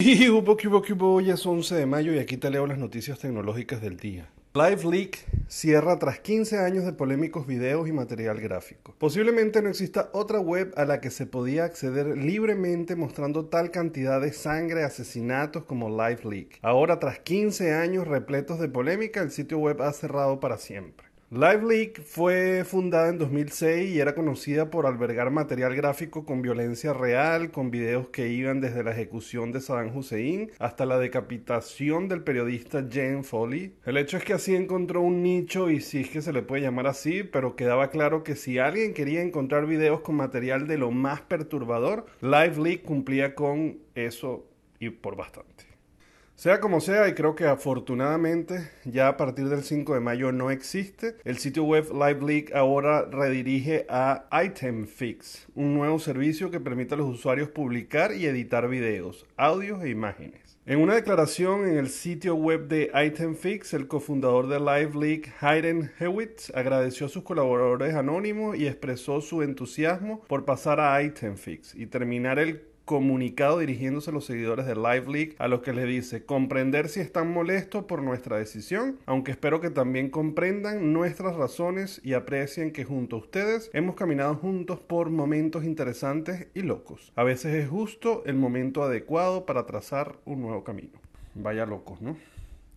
Y hubo, es 11 de mayo y aquí te leo las noticias tecnológicas del día. LiveLeak cierra tras 15 años de polémicos videos y material gráfico. Posiblemente no exista otra web a la que se podía acceder libremente mostrando tal cantidad de sangre, asesinatos como LiveLeak. Ahora, tras 15 años repletos de polémica, el sitio web ha cerrado para siempre. LiveLeak fue fundada en 2006 y era conocida por albergar material gráfico con violencia real, con videos que iban desde la ejecución de Saddam Hussein hasta la decapitación del periodista Jane Foley. El hecho es que así encontró un nicho y sí es que se le puede llamar así, pero quedaba claro que si alguien quería encontrar videos con material de lo más perturbador, LiveLeak cumplía con eso y por bastante. Sea como sea, y creo que afortunadamente ya a partir del 5 de mayo no existe, el sitio web LiveLeak ahora redirige a ItemFix, un nuevo servicio que permite a los usuarios publicar y editar videos, audios e imágenes. En una declaración en el sitio web de ItemFix, el cofundador de LiveLeak, Hayden Hewitt, agradeció a sus colaboradores anónimos y expresó su entusiasmo por pasar a ItemFix y terminar el comunicado dirigiéndose a los seguidores de Live a los que les dice comprender si están molestos por nuestra decisión, aunque espero que también comprendan nuestras razones y aprecien que junto a ustedes hemos caminado juntos por momentos interesantes y locos. A veces es justo el momento adecuado para trazar un nuevo camino. Vaya locos, ¿no?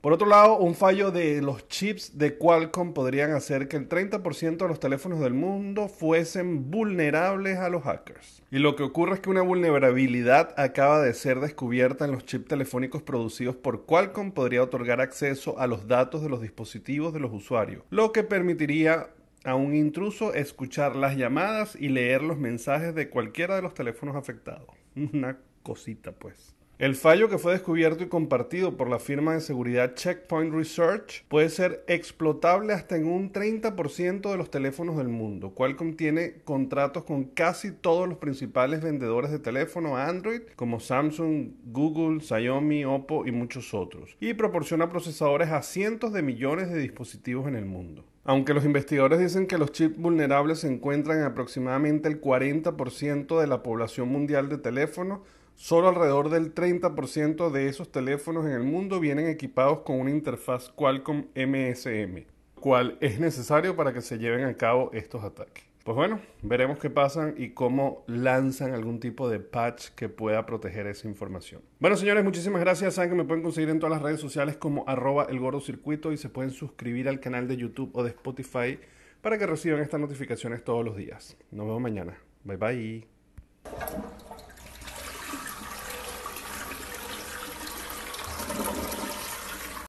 Por otro lado, un fallo de los chips de Qualcomm podrían hacer que el 30% de los teléfonos del mundo fuesen vulnerables a los hackers. Y lo que ocurre es que una vulnerabilidad acaba de ser descubierta en los chips telefónicos producidos por Qualcomm podría otorgar acceso a los datos de los dispositivos de los usuarios, lo que permitiría a un intruso escuchar las llamadas y leer los mensajes de cualquiera de los teléfonos afectados. Una cosita pues. El fallo que fue descubierto y compartido por la firma de seguridad Checkpoint Research puede ser explotable hasta en un 30% de los teléfonos del mundo. Qualcomm tiene contratos con casi todos los principales vendedores de teléfono Android como Samsung, Google, Xiaomi, Oppo y muchos otros. Y proporciona procesadores a cientos de millones de dispositivos en el mundo. Aunque los investigadores dicen que los chips vulnerables se encuentran en aproximadamente el 40% de la población mundial de teléfonos, Solo alrededor del 30% de esos teléfonos en el mundo vienen equipados con una interfaz Qualcomm MSM, cual es necesario para que se lleven a cabo estos ataques. Pues bueno, veremos qué pasan y cómo lanzan algún tipo de patch que pueda proteger esa información. Bueno, señores, muchísimas gracias. Saben que me pueden conseguir en todas las redes sociales como arroba el y se pueden suscribir al canal de YouTube o de Spotify para que reciban estas notificaciones todos los días. Nos vemos mañana. Bye bye.